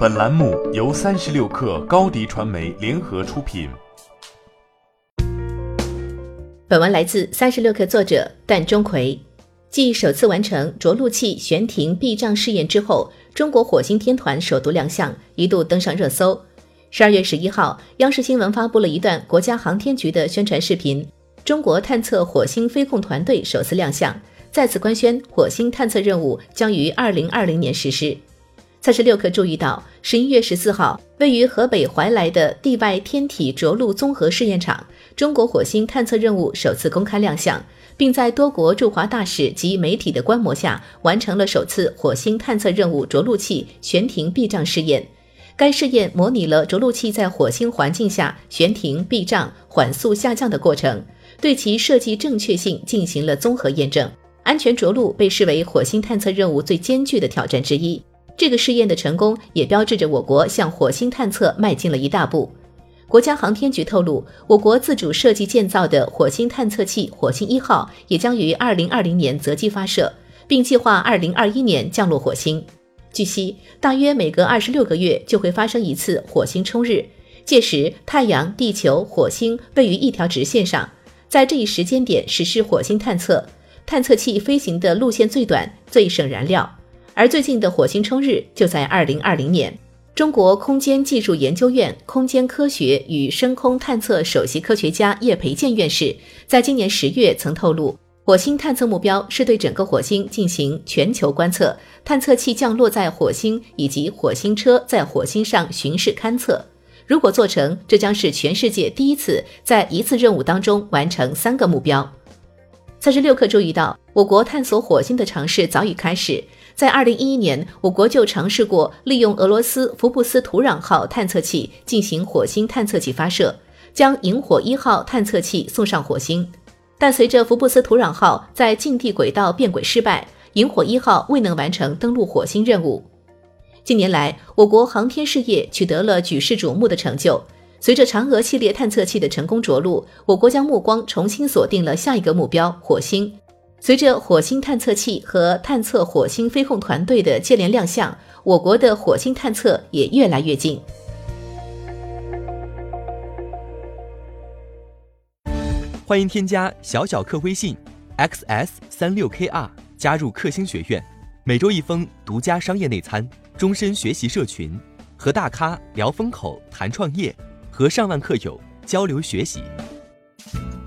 本栏目由三十六氪高低传媒联合出品。本文来自三十六氪作者但钟馗。继首次完成着陆器悬停避障试验之后，中国火星天团首度亮相，一度登上热搜。十二月十一号，央视新闻发布了一段国家航天局的宣传视频，中国探测火星飞控团队首次亮相，再次官宣火星探测任务将于二零二零年实施。三十六氪注意到，十一月十四号，位于河北怀来的地外天体着陆综合试验场，中国火星探测任务首次公开亮相，并在多国驻华大使及媒体的观摩下，完成了首次火星探测任务着陆器悬停避障试验。该试验模拟了着陆器在火星环境下悬停避障、缓速下降的过程，对其设计正确性进行了综合验证。安全着陆被视为火星探测任务最艰巨的挑战之一。这个试验的成功也标志着我国向火星探测迈进了一大步。国家航天局透露，我国自主设计建造的火星探测器“火星一号”也将于二零二零年择机发射，并计划二零二一年降落火星。据悉，大约每隔二十六个月就会发生一次火星冲日，届时太阳、地球、火星位于一条直线上，在这一时间点实施火星探测，探测器飞行的路线最短，最省燃料。而最近的火星冲日就在二零二零年。中国空间技术研究院空间科学与深空探测首席科学家叶培建院士在今年十月曾透露，火星探测目标是对整个火星进行全球观测，探测器降落在火星以及火星车在火星上巡视勘测。如果做成，这将是全世界第一次在一次任务当中完成三个目标。三十六氪注意到，我国探索火星的尝试早已开始。在二零一一年，我国就尝试过利用俄罗斯福布斯土壤号探测器进行火星探测器发射，将萤火一号探测器送上火星。但随着福布斯土壤号在近地轨道变轨失败，萤火一号未能完成登陆火星任务。近年来，我国航天事业取得了举世瞩目的成就。随着嫦娥系列探测器的成功着陆，我国将目光重新锁定了下一个目标——火星。随着火星探测器和探测火星飞控团队的接连亮相，我国的火星探测也越来越近。欢迎添加小小客微信，xs 三六 kr，加入克星学院，每周一封独家商业内参，终身学习社群，和大咖聊风口、谈创业，和上万客友交流学习。